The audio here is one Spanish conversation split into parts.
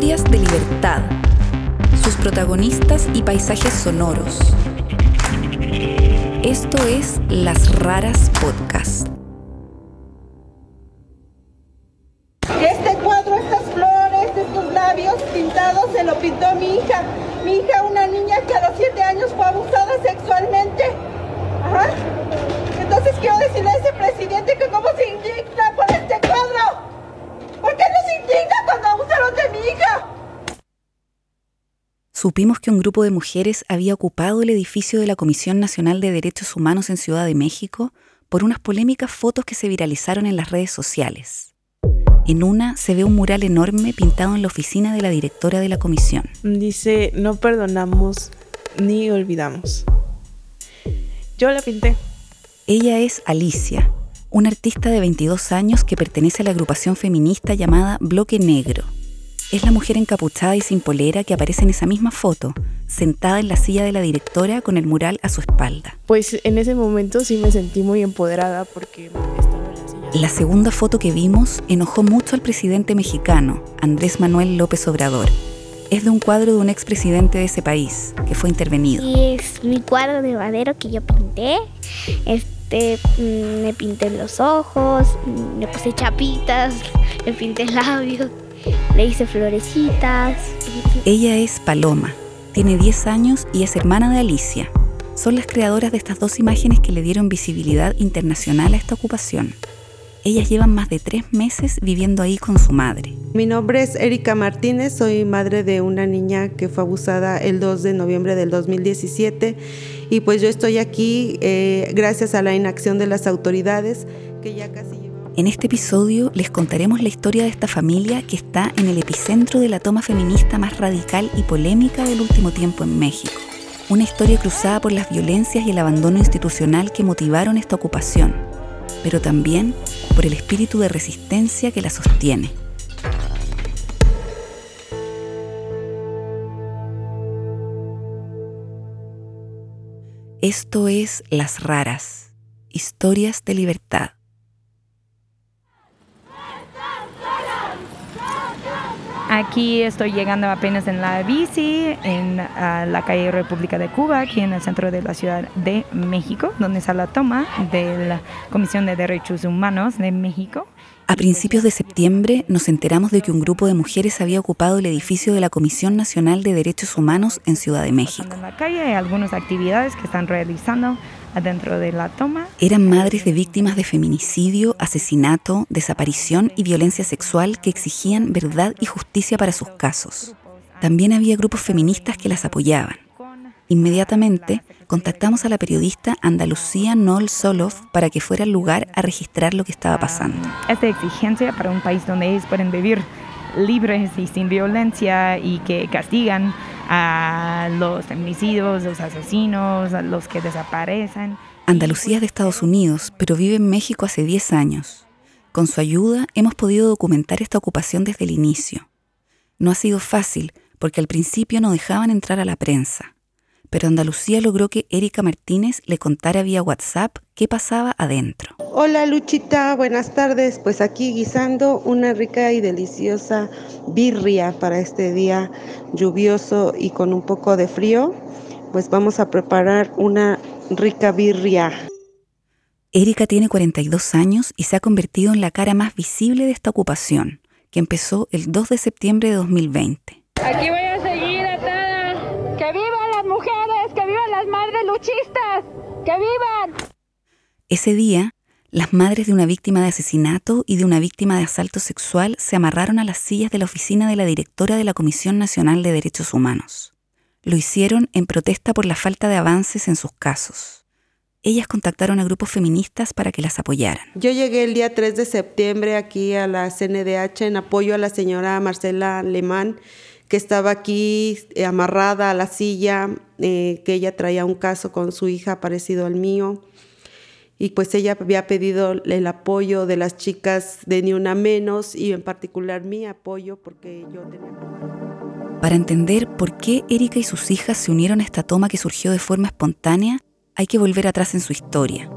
Historias de libertad. Sus protagonistas y paisajes sonoros. Esto es Las Raras Podcast. Este cuadro, estas flores, estos labios pintados, se lo pintó mi hija. Mi hija, una niña que a los siete años fue abusada sexualmente. Ajá. Entonces quiero decirle a ese presidente que cómo se indigna por este cuadro. ¿Por qué no se indigna cuando abusaron de mi hija? Supimos que un grupo de mujeres había ocupado el edificio de la Comisión Nacional de Derechos Humanos en Ciudad de México por unas polémicas fotos que se viralizaron en las redes sociales. En una se ve un mural enorme pintado en la oficina de la directora de la comisión. Dice, no perdonamos ni olvidamos. Yo la pinté. Ella es Alicia, una artista de 22 años que pertenece a la agrupación feminista llamada Bloque Negro. Es la mujer encapuchada y sin polera que aparece en esa misma foto, sentada en la silla de la directora con el mural a su espalda. Pues en ese momento sí me sentí muy empoderada porque estaba en la silla. La segunda foto que vimos enojó mucho al presidente mexicano, Andrés Manuel López Obrador. Es de un cuadro de un expresidente de ese país, que fue intervenido. Y es mi cuadro de madero que yo pinté. Este, mm, me pinté los ojos, mm, le puse chapitas, le pinté labios, le hice florecitas. Ella es Paloma, tiene 10 años y es hermana de Alicia. Son las creadoras de estas dos imágenes que le dieron visibilidad internacional a esta ocupación. Ellas llevan más de tres meses viviendo ahí con su madre. Mi nombre es Erika Martínez, soy madre de una niña que fue abusada el 2 de noviembre del 2017 y pues yo estoy aquí eh, gracias a la inacción de las autoridades que ya casi llevan... En este episodio les contaremos la historia de esta familia que está en el epicentro de la toma feminista más radical y polémica del último tiempo en México. Una historia cruzada por las violencias y el abandono institucional que motivaron esta ocupación, pero también por el espíritu de resistencia que la sostiene. Esto es Las Raras, historias de libertad. Aquí estoy llegando apenas en la bici, en la calle República de Cuba, aquí en el centro de la Ciudad de México, donde está la toma de la Comisión de Derechos Humanos de México. A principios de septiembre nos enteramos de que un grupo de mujeres había ocupado el edificio de la Comisión Nacional de Derechos Humanos en Ciudad de México. En la calle hay algunas actividades que están realizando adentro de la toma. Eran madres de víctimas de feminicidio, asesinato, desaparición y violencia sexual que exigían verdad y justicia para sus casos. También había grupos feministas que las apoyaban. Inmediatamente contactamos a la periodista Andalucía Nol Solov para que fuera al lugar a registrar lo que estaba pasando. Esta exigencia para un país donde ellos pueden vivir libres y sin violencia y que castigan a los feminicidios, los asesinos, a los que desaparecen. Andalucía es de Estados Unidos, pero vive en México hace 10 años. Con su ayuda hemos podido documentar esta ocupación desde el inicio. No ha sido fácil porque al principio no dejaban entrar a la prensa pero Andalucía logró que Erika Martínez le contara vía WhatsApp qué pasaba adentro. Hola Luchita, buenas tardes. Pues aquí guisando una rica y deliciosa birria para este día lluvioso y con un poco de frío. Pues vamos a preparar una rica birria. Erika tiene 42 años y se ha convertido en la cara más visible de esta ocupación, que empezó el 2 de septiembre de 2020. Aquí voy a luchistas! ¡Que vivan! Ese día, las madres de una víctima de asesinato y de una víctima de asalto sexual se amarraron a las sillas de la oficina de la directora de la Comisión Nacional de Derechos Humanos. Lo hicieron en protesta por la falta de avances en sus casos. Ellas contactaron a grupos feministas para que las apoyaran. Yo llegué el día 3 de septiembre aquí a la CNDH en apoyo a la señora Marcela Alemán, que estaba aquí eh, amarrada a la silla, eh, que ella traía un caso con su hija parecido al mío. Y pues ella había pedido el apoyo de las chicas de Ni Una Menos y en particular mi apoyo porque yo tenía... Para entender por qué Erika y sus hijas se unieron a esta toma que surgió de forma espontánea, hay que volver atrás en su historia.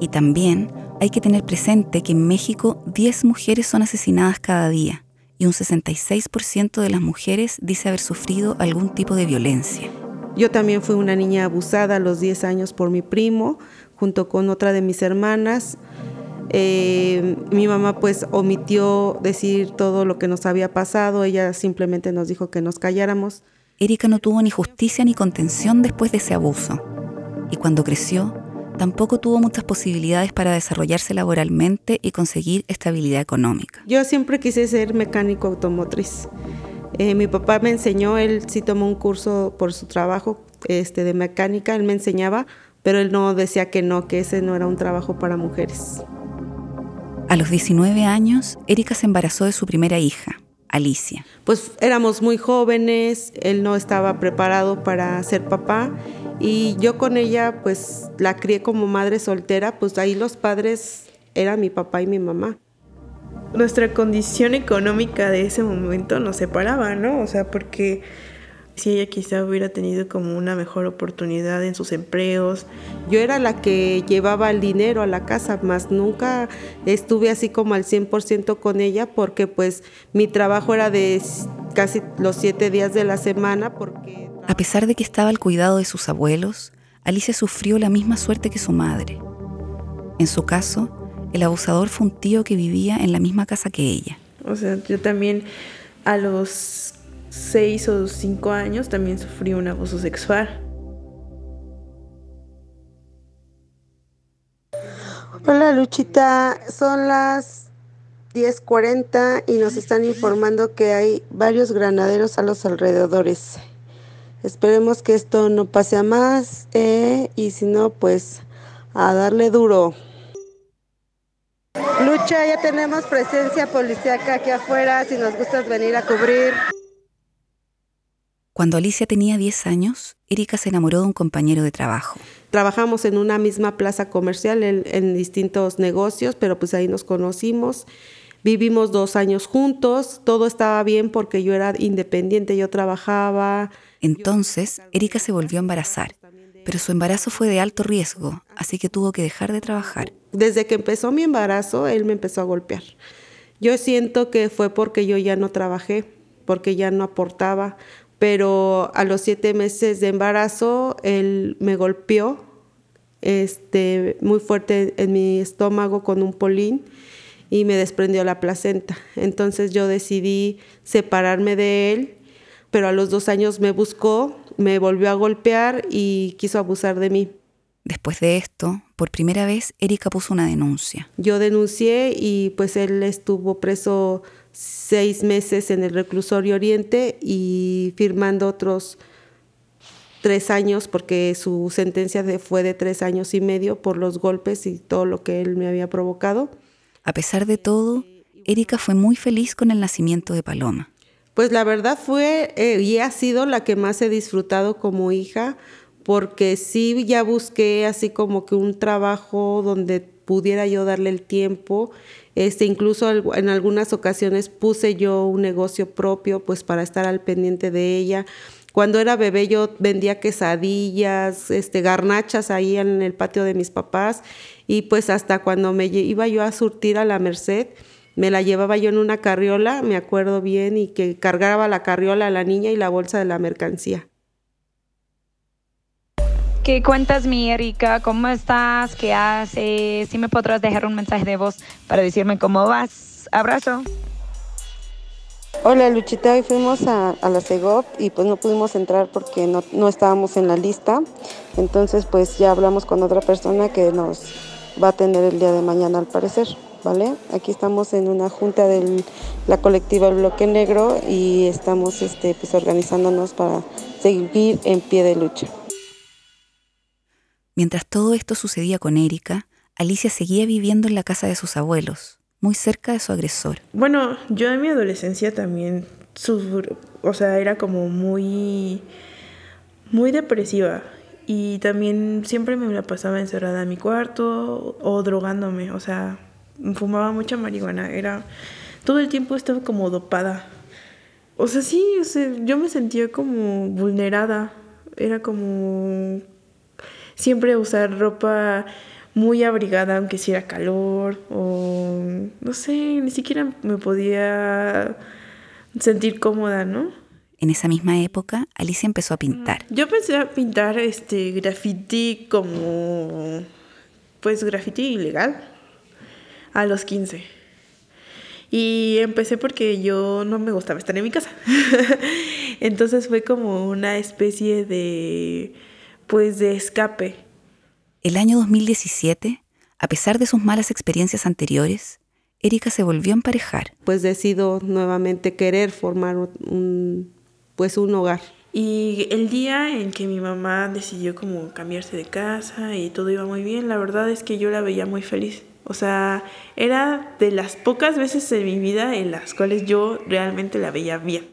Y también hay que tener presente que en México 10 mujeres son asesinadas cada día y un 66% de las mujeres dice haber sufrido algún tipo de violencia. Yo también fui una niña abusada a los 10 años por mi primo, junto con otra de mis hermanas. Eh, mi mamá pues omitió decir todo lo que nos había pasado, ella simplemente nos dijo que nos calláramos. Erika no tuvo ni justicia ni contención después de ese abuso. Y cuando creció, tampoco tuvo muchas posibilidades para desarrollarse laboralmente y conseguir estabilidad económica. Yo siempre quise ser mecánico automotriz. Eh, mi papá me enseñó, él sí tomó un curso por su trabajo este, de mecánica, él me enseñaba, pero él no decía que no, que ese no era un trabajo para mujeres. A los 19 años, Erika se embarazó de su primera hija, Alicia. Pues éramos muy jóvenes, él no estaba preparado para ser papá y yo con ella pues la crié como madre soltera, pues ahí los padres eran mi papá y mi mamá. Nuestra condición económica de ese momento nos separaba, ¿no? O sea, porque si ella quizá hubiera tenido como una mejor oportunidad en sus empleos. Yo era la que llevaba el dinero a la casa, más nunca estuve así como al 100% con ella porque pues mi trabajo era de casi los siete días de la semana porque... A pesar de que estaba al cuidado de sus abuelos, Alicia sufrió la misma suerte que su madre. En su caso, el abusador fue un tío que vivía en la misma casa que ella. O sea, yo también a los seis o cinco años también sufrí un abuso sexual. Hola Luchita, son las 10.40 y nos están informando que hay varios granaderos a los alrededores. Esperemos que esto no pase a más eh, y si no, pues a darle duro. Lucha, ya tenemos presencia policíaca aquí afuera, si nos gustas venir a cubrir. Cuando Alicia tenía 10 años, Erika se enamoró de un compañero de trabajo. Trabajamos en una misma plaza comercial en, en, distintos negocios, pero pues ahí nos conocimos. Vivimos dos años juntos, todo estaba bien porque yo era independiente, yo trabajaba. Entonces, Erika se volvió a embarazar, pero su embarazo fue de alto riesgo, así que tuvo que dejar de trabajar. Desde que empezó mi embarazo, él me empezó a golpear. Yo siento que fue porque yo ya no trabajé, porque ya no aportaba, pero a los siete meses de embarazo él me golpeó este, muy fuerte en mi estómago con un polín y me desprendió la placenta. Entonces yo decidí separarme de él, pero a los dos años me buscó, me volvió a golpear y quiso abusar de mí. Después de esto, por primera vez, Erika puso una denuncia. Yo denuncié y pues él estuvo preso seis meses en el reclusorio Oriente y firmando otros tres años porque su sentencia fue de tres años y medio por los golpes y todo lo que él me había provocado. A pesar de todo, Erika fue muy feliz con el nacimiento de Paloma. Pues la verdad fue eh, y ha sido la que más he disfrutado como hija porque sí ya busqué así como que un trabajo donde pudiera yo darle el tiempo este, incluso en algunas ocasiones puse yo un negocio propio pues para estar al pendiente de ella. Cuando era bebé yo vendía quesadillas, este, garnachas ahí en el patio de mis papás y pues hasta cuando me iba yo a surtir a la Merced, me la llevaba yo en una carriola, me acuerdo bien, y que cargaba la carriola a la niña y la bolsa de la mercancía. ¿Qué cuentas, mi Erika? ¿Cómo estás? ¿Qué haces? Si me podrás dejar un mensaje de voz para decirme cómo vas. Abrazo. Hola Luchita, hoy fuimos a, la CEGOP y pues no pudimos entrar porque no, no, estábamos en la lista. Entonces pues ya hablamos con otra persona que nos va a atender el día de mañana al parecer, ¿vale? Aquí estamos en una junta de la colectiva El Bloque Negro y estamos este, pues organizándonos para seguir en pie de lucha. Mientras todo esto sucedía con Erika, Alicia seguía viviendo en la casa de sus abuelos, muy cerca de su agresor. Bueno, yo en mi adolescencia también, o sea, era como muy, muy depresiva. Y también siempre me la pasaba encerrada en mi cuarto o drogándome, o sea, fumaba mucha marihuana, era todo el tiempo estaba como dopada. O sea, sí, o sea, yo me sentía como vulnerada, era como siempre usar ropa muy abrigada aunque hiciera calor o no sé, ni siquiera me podía sentir cómoda, ¿no? En esa misma época, Alicia empezó a pintar. Yo empecé a pintar este graffiti como pues graffiti ilegal a los 15. Y empecé porque yo no me gustaba estar en mi casa. Entonces fue como una especie de pues de escape. El año 2017, a pesar de sus malas experiencias anteriores, Erika se volvió a emparejar. Pues decido nuevamente querer formar un pues un hogar. Y el día en que mi mamá decidió como cambiarse de casa y todo iba muy bien, la verdad es que yo la veía muy feliz. O sea, era de las pocas veces en mi vida en las cuales yo realmente la veía bien.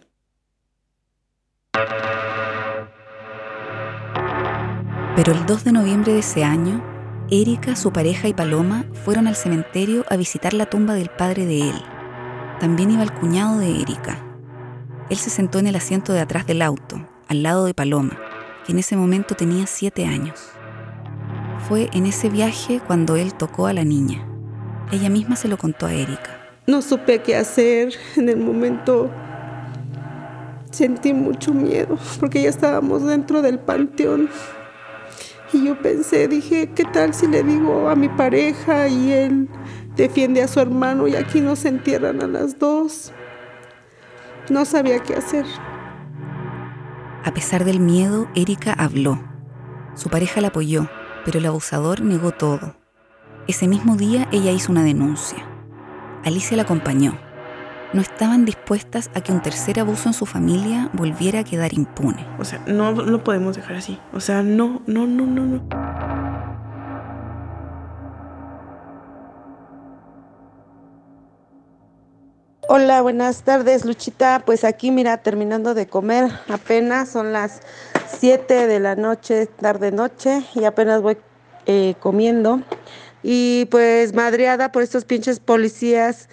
Pero el 2 de noviembre de ese año, Erika, su pareja y Paloma fueron al cementerio a visitar la tumba del padre de él. También iba el cuñado de Erika. Él se sentó en el asiento de atrás del auto, al lado de Paloma, que en ese momento tenía siete años. Fue en ese viaje cuando él tocó a la niña. Ella misma se lo contó a Erika. No supe qué hacer. En el momento sentí mucho miedo porque ya estábamos dentro del panteón. Y yo pensé, dije, ¿qué tal si le digo a mi pareja y él defiende a su hermano y aquí nos entierran a las dos? No sabía qué hacer. A pesar del miedo, Erika habló. Su pareja la apoyó, pero el abusador negó todo. Ese mismo día ella hizo una denuncia. Alicia la acompañó. No estaban dispuestas a que un tercer abuso en su familia volviera a quedar impune. O sea, no lo podemos dejar así. O sea, no, no, no, no, no. Hola, buenas tardes, Luchita. Pues aquí, mira, terminando de comer, apenas son las 7 de la noche, tarde-noche, y apenas voy eh, comiendo. Y pues madreada por estos pinches policías,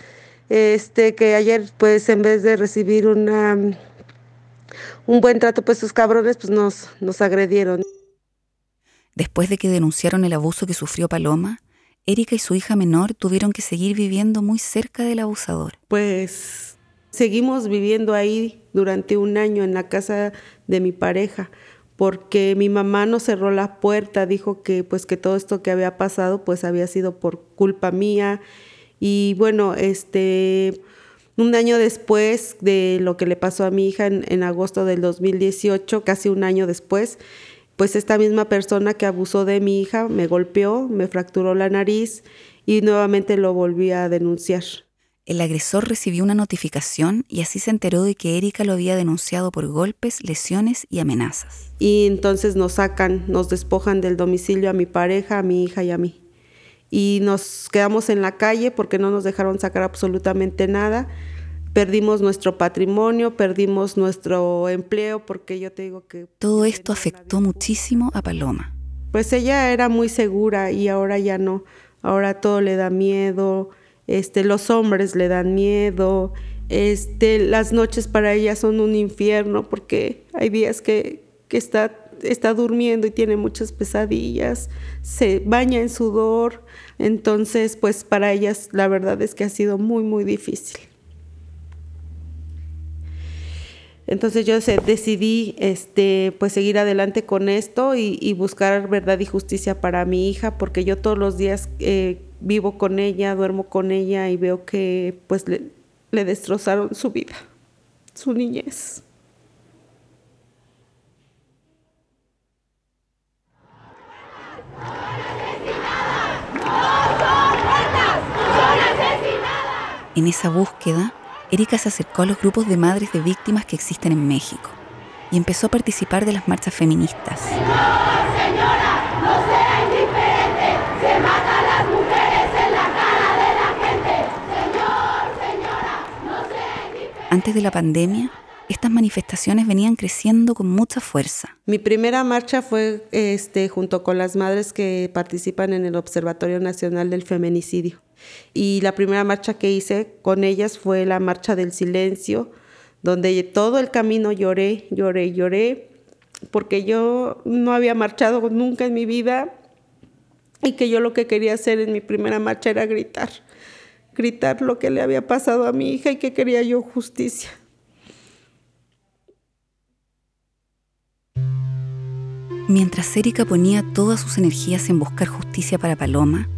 este, que ayer, pues en vez de recibir una, un buen trato, pues sus cabrones, pues nos, nos agredieron. Después de que denunciaron el abuso que sufrió Paloma, Erika y su hija menor tuvieron que seguir viviendo muy cerca del abusador. Pues seguimos viviendo ahí durante un año en la casa de mi pareja, porque mi mamá no cerró la puerta, dijo que pues que todo esto que había pasado pues había sido por culpa mía y bueno, este un año después de lo que le pasó a mi hija en, en agosto del 2018, casi un año después, pues esta misma persona que abusó de mi hija me golpeó, me fracturó la nariz y nuevamente lo volví a denunciar. El agresor recibió una notificación y así se enteró de que Erika lo había denunciado por golpes, lesiones y amenazas. Y entonces nos sacan, nos despojan del domicilio a mi pareja, a mi hija y a mí. Y nos quedamos en la calle porque no nos dejaron sacar absolutamente nada perdimos nuestro patrimonio, perdimos nuestro empleo, porque yo te digo que... Todo esto afectó muchísimo a Paloma. Pues ella era muy segura y ahora ya no. Ahora todo le da miedo, este, los hombres le dan miedo, este, las noches para ella son un infierno porque hay días que, que está, está durmiendo y tiene muchas pesadillas, se baña en sudor, entonces pues para ellas la verdad es que ha sido muy, muy difícil. Entonces yo decidí este, pues seguir adelante con esto y, buscar verdad y justicia para mi hija, porque yo todos los días eh, vivo con ella, duermo con ella y veo que pues le, le destrozaron su vida, su niñez. En esa búsqueda, Erika se acercó a los grupos de madres de víctimas que existen en México y empezó a participar de las marchas feministas. Antes de la pandemia, estas manifestaciones venían creciendo con mucha fuerza. Mi primera marcha fue este, junto con las madres que participan en el Observatorio Nacional del Feminicidio. Y la primera marcha que hice con ellas fue la marcha del silencio, donde todo el camino lloré, lloré, lloré, porque yo no había marchado nunca en mi vida y que yo lo que quería hacer en mi primera marcha era gritar, gritar lo que le había pasado a mi hija y que quería yo justicia. Mientras Erika ponía todas sus energías en buscar justicia para Paloma,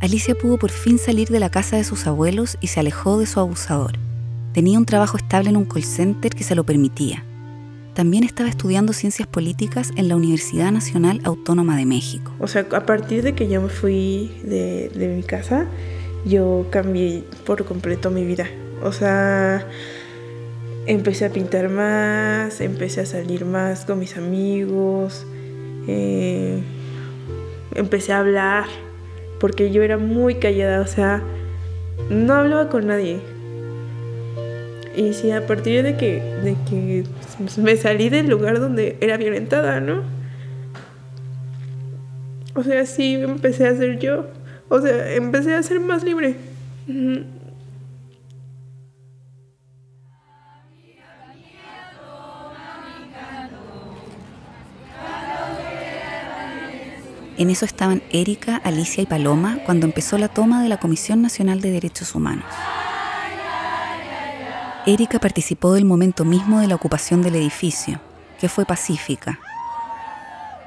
Alicia pudo por fin salir de la casa de sus abuelos y se alejó de su abusador. Tenía un trabajo estable en un call center que se lo permitía. También estaba estudiando ciencias políticas en la Universidad Nacional Autónoma de México. O sea, a partir de que yo me fui de, de mi casa, yo cambié por completo mi vida. O sea, empecé a pintar más, empecé a salir más con mis amigos, eh, empecé a hablar, porque yo era muy callada, o sea, no hablaba con nadie. Y sí, a partir de que, de que me salí del lugar donde era violentada, ¿no? O sea, sí, empecé a ser yo. O sea, empecé a ser más libre. En eso estaban Erika, Alicia y Paloma cuando empezó la toma de la Comisión Nacional de Derechos Humanos. Erika participó del momento mismo de la ocupación del edificio, que fue pacífica.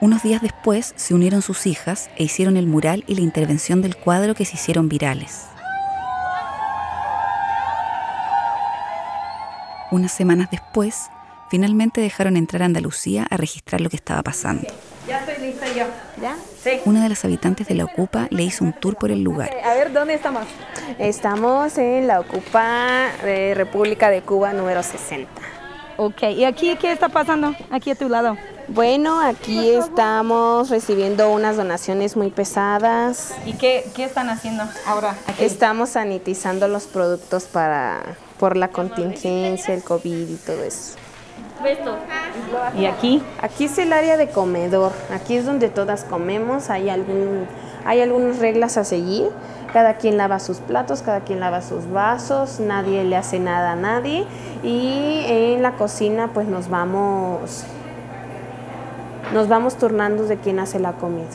Unos días después se unieron sus hijas e hicieron el mural y la intervención del cuadro que se hicieron virales. Unas semanas después, finalmente dejaron entrar a Andalucía a registrar lo que estaba pasando. Ya estoy lista yo. ¿Ya? Una de las habitantes de la Ocupa le hizo un tour por el lugar. A ver, ¿dónde estamos? Estamos en la Ocupa de República de Cuba número 60. Ok, ¿y aquí qué está pasando? Aquí a tu lado. Bueno, aquí estamos recibiendo unas donaciones muy pesadas. ¿Y qué, qué están haciendo ahora? Aquí? Estamos sanitizando los productos para por la contingencia, el COVID y todo eso. ¿Y aquí? Aquí es el área de comedor. Aquí es donde todas comemos. Hay algún, hay algunas reglas a seguir. Cada quien lava sus platos, cada quien lava sus vasos, nadie le hace nada a nadie. Y en la cocina pues nos vamos nos vamos turnando de quién hace la comida.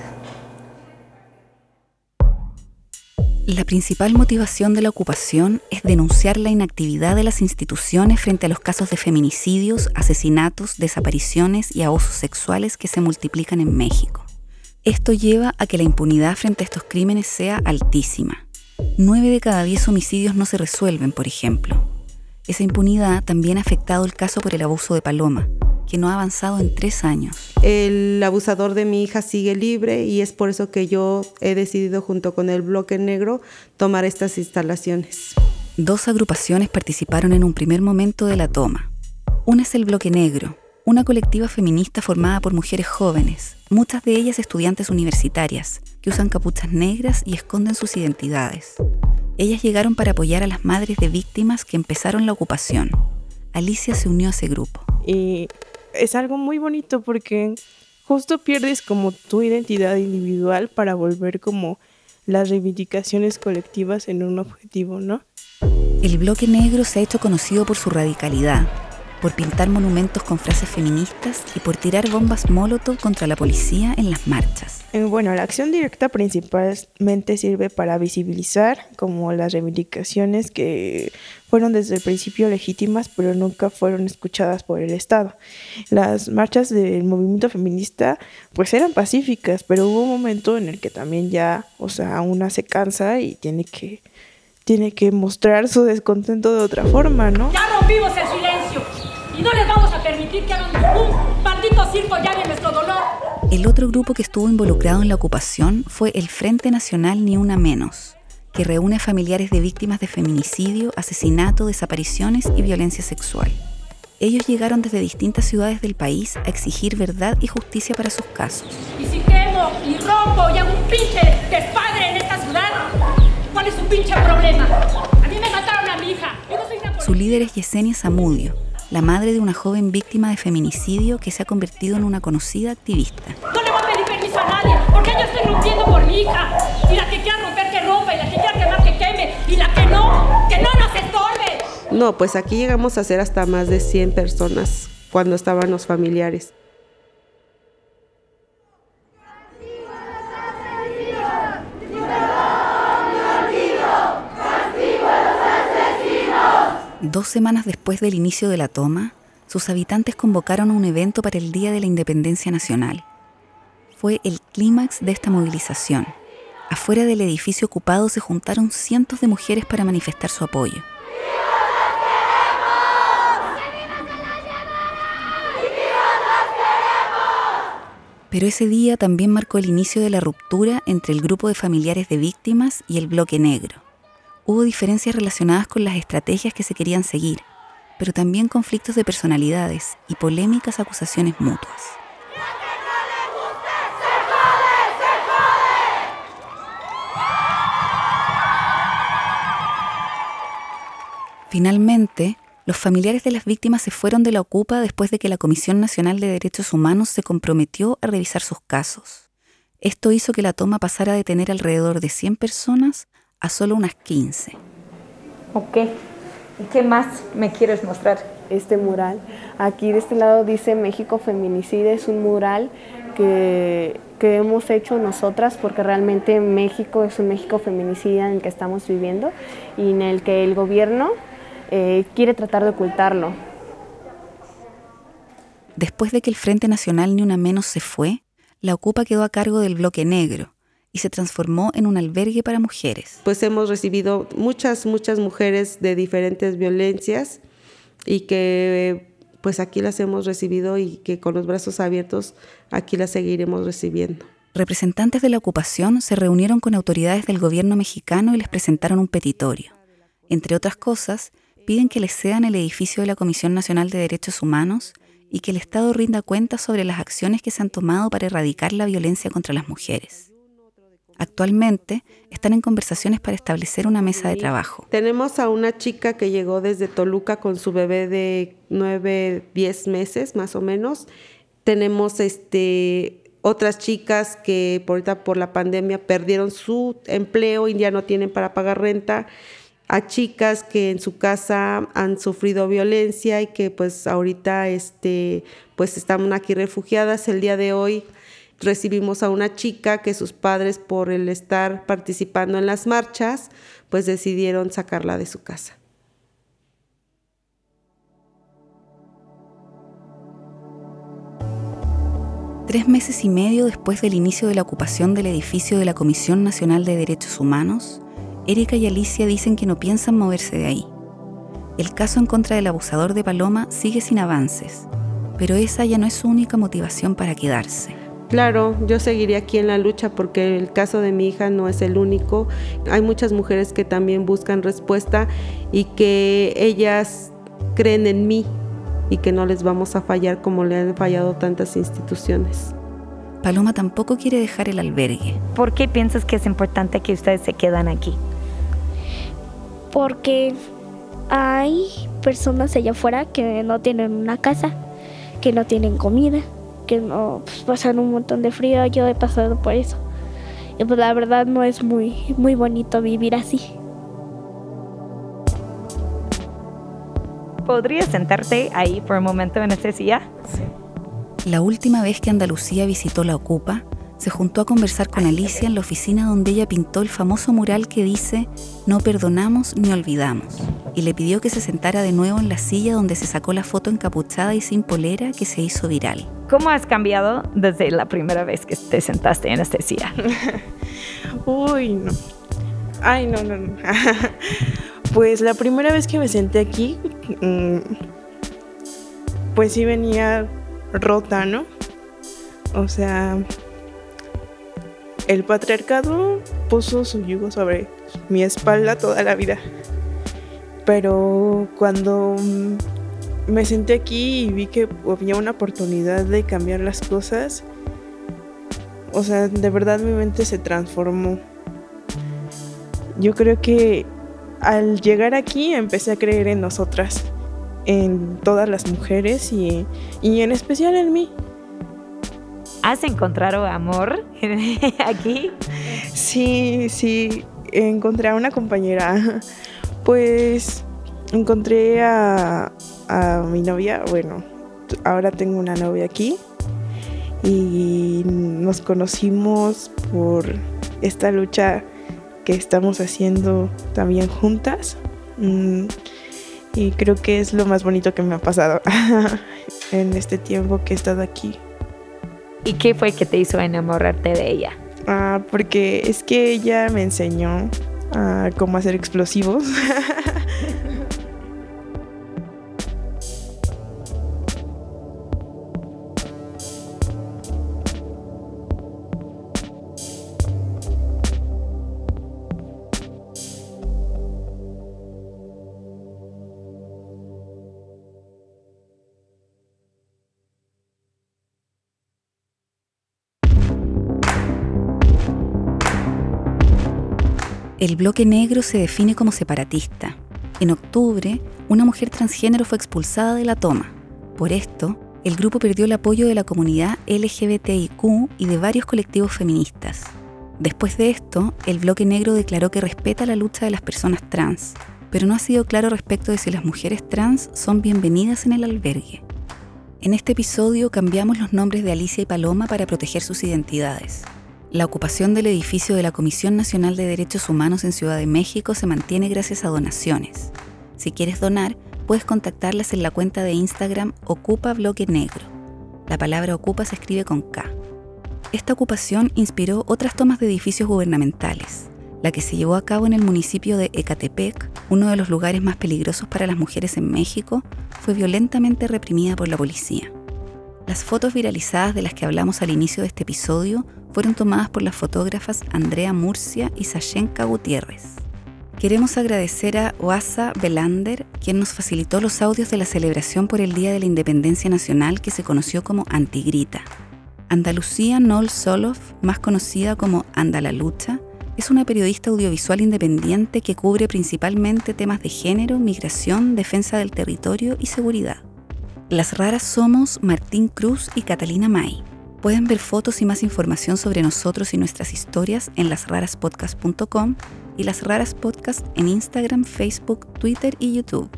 La principal motivación de la ocupación es denunciar la inactividad de las instituciones frente a los casos de feminicidios, asesinatos, desapariciones y abusos sexuales que se multiplican en México. Esto lleva a que la impunidad frente a estos crímenes sea altísima. Nueve de cada diez homicidios no se resuelven, por ejemplo. Esa impunidad también ha afectado el caso por el abuso de Paloma, que no ha avanzado en tres años. El abusador de mi hija sigue libre y es por eso que yo he decidido junto con el Bloque Negro tomar estas instalaciones. Dos agrupaciones participaron en un primer momento de la toma. Una es el Bloque Negro, una colectiva feminista formada por mujeres jóvenes, muchas de ellas estudiantes universitarias, que usan capuchas negras y esconden sus identidades. Ellas llegaron para apoyar a las madres de víctimas que empezaron la ocupación. Alicia se unió a ese grupo. Y es algo muy bonito porque justo pierdes como tu identidad individual para volver como las reivindicaciones colectivas en un objetivo, ¿no? El bloque negro se ha hecho conocido por su radicalidad, por pintar monumentos con frases feministas y por tirar bombas molotov contra la policía en las marchas. Eh, Bueno, la acción directa principalmente sirve para visibilizar como las reivindicaciones que fueron desde el principio legítimas, pero nunca fueron escuchadas por el Estado. Las marchas del movimiento feminista pues eran pacíficas, pero hubo un momento en el que también ya, o sea, una se cansa y tiene que tiene que mostrar su descontento de otra forma, ¿no? Ya rompimos el silencio y no les vamos a permitir que hagan un maldito circo ya de nuestro dolor. El otro grupo que estuvo involucrado en la ocupación fue el Frente Nacional Ni Una Menos, que reúne a familiares de víctimas de feminicidio, asesinato, desapariciones y violencia sexual. Ellos llegaron desde distintas ciudades del país a exigir verdad y justicia para sus casos. Y si quemo y rompo y hago un pinche despadre en esta ciudad, ¿cuál es su pinche problema? A mí me mataron a mi hija. Yo no soy una Su líder es Yesenia Zamudio, la madre de una joven víctima de feminicidio que se ha convertido en una conocida activista. No le permiso a nadie, porque yo estoy rompiendo por mi hija. Y la que quiera romper, que rompa. Y la que quiera quemar, que queme. Y la que no, que no nos estorbe. No, pues aquí llegamos a ser hasta más de 100 personas cuando estaban los familiares. Dos semanas después del inicio de la toma, sus habitantes convocaron un evento para el Día de la Independencia Nacional. Fue el clímax de esta movilización. Afuera del edificio ocupado se juntaron cientos de mujeres para manifestar su apoyo. Pero ese día también marcó el inicio de la ruptura entre el grupo de familiares de víctimas y el bloque negro. Hubo diferencias relacionadas con las estrategias que se querían seguir, pero también conflictos de personalidades y polémicas acusaciones mutuas. Finalmente, los familiares de las víctimas se fueron de la Ocupa después de que la Comisión Nacional de Derechos Humanos se comprometió a revisar sus casos. Esto hizo que la toma pasara de tener alrededor de 100 personas a solo unas 15. Ok. ¿Y qué más me quieres mostrar? Este mural. Aquí de este lado dice México Feminicida. Es un mural que, que hemos hecho nosotras porque realmente México es un México feminicida en el que estamos viviendo y en el que el gobierno eh, quiere tratar de ocultarlo. Después de que el Frente Nacional Ni Una Menos se fue, la Ocupa quedó a cargo del bloque negro y se transformó en un albergue para mujeres. Pues hemos recibido muchas, muchas mujeres de diferentes violencias y que pues aquí las hemos recibido y que con los brazos abiertos aquí las seguiremos recibiendo. Representantes de la ocupación se reunieron con autoridades del gobierno mexicano y les presentaron un petitorio. Entre otras cosas, piden que les cedan el edificio de la Comisión Nacional de Derechos Humanos y que el Estado rinda cuenta sobre las acciones que se han tomado para erradicar la violencia contra las mujeres. Actualmente están en conversaciones para establecer una mesa de trabajo. Tenemos a una chica que llegó desde Toluca con su bebé de 9, 10 meses más o menos. Tenemos este otras chicas que por por la pandemia perdieron su empleo y ya no tienen para pagar renta a chicas que en su casa han sufrido violencia y que pues ahorita este pues están aquí refugiadas. El día de hoy recibimos a una chica que sus padres por el estar participando en las marchas pues decidieron sacarla de su casa. Tres meses y medio después del inicio de la ocupación del edificio de la Comisión Nacional de Derechos Humanos, Erika y Alicia dicen que no piensan moverse de ahí. El caso en contra del abusador de Paloma sigue sin avances, pero esa ya no es su única motivación para quedarse. Claro, yo seguiré aquí en la lucha porque el caso de mi hija no es el único. Hay muchas mujeres que también buscan respuesta y que ellas creen en mí y que no les vamos a fallar como le han fallado tantas instituciones. Paloma tampoco quiere dejar el albergue. ¿Por qué piensas que es importante que ustedes se quedan aquí? Porque hay personas allá afuera que no tienen una casa, que no tienen comida, que no pues, pasan un montón de frío. Yo he pasado por eso. Y pues la verdad no es muy, muy bonito vivir así. ¿Podrías sentarte ahí por un momento en esta silla? La última vez que Andalucía visitó la Ocupa, se juntó a conversar con Alicia en la oficina donde ella pintó el famoso mural que dice No perdonamos ni olvidamos, y le pidió que se sentara de nuevo en la silla donde se sacó la foto encapuchada y sin polera que se hizo viral. ¿Cómo has cambiado desde la primera vez que te sentaste en esta silla? Uy, no. Ay, no, no, no. pues la primera vez que me senté aquí, mm, pues sí venía rota, ¿no? O sea, el patriarcado puso su yugo sobre mi espalda toda la vida. Pero cuando me senté aquí y vi que había una oportunidad de cambiar las cosas, o sea, de verdad mi mente se transformó. Yo creo que al llegar aquí empecé a creer en nosotras, en todas las mujeres y, y en especial en mí. ¿Has encontrado amor aquí? Sí, sí, encontré a una compañera. Pues encontré a, mi novia, bueno, ahora tengo una novia aquí y nos conocimos por esta lucha que estamos haciendo también juntas. Mm, y creo que es lo más bonito que me ha pasado en este tiempo que he estado aquí. ¿Y qué fue que te hizo enamorarte de ella? Ah, porque es que ella me enseñó a cómo hacer explosivos. El bloque negro se define como separatista. En octubre, una mujer transgénero fue expulsada de la toma. Por esto, el grupo perdió el apoyo de la comunidad LGBTIQ y de varios colectivos feministas. Después de esto, el bloque negro declaró que respeta la lucha de las personas trans, pero no ha sido claro respecto de si las mujeres trans son bienvenidas en el albergue. En este episodio cambiamos los nombres de Alicia y Paloma para proteger sus identidades. La ocupación del edificio de la Comisión Nacional de Derechos Humanos en Ciudad de México se mantiene gracias a donaciones. Si quieres donar, puedes contactarlas en la cuenta de Instagram Ocupa Bloque Negro. La palabra ocupa se escribe con K. Esta ocupación inspiró otras tomas de edificios gubernamentales. La que se llevó a cabo en el municipio de Ecatepec, uno de los lugares más peligrosos para las mujeres en México, fue violentamente reprimida por la policía. Las fotos viralizadas de las que hablamos al inicio de este episodio fueron tomadas por las fotógrafas Andrea Murcia y Sashenka Gutiérrez. Queremos agradecer a Oasa Belander, quien nos facilitó los audios de la celebración por el Día de la Independencia Nacional que se conoció como Antigrita. Andalucía Nol Solov, más conocida como Andalalucha, es una periodista audiovisual independiente que cubre principalmente temas de género, migración, defensa del territorio y seguridad. Las raras somos Martín Cruz y Catalina May. Pueden ver fotos y más información sobre nosotros y nuestras historias en lasraraspodcast.com y Las Raras Podcast en Instagram, Facebook, Twitter y YouTube.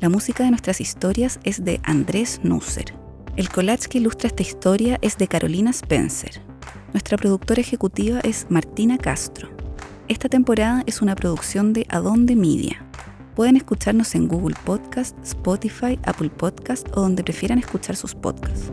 La música de nuestras historias es de Andrés Nusser. El collage que ilustra esta historia es de Carolina Spencer. Nuestra productora ejecutiva es Martina Castro. Esta temporada es una producción de Adonde Media. Pueden escucharnos en Google Podcast, Spotify, Apple Podcast o donde prefieran escuchar sus podcasts.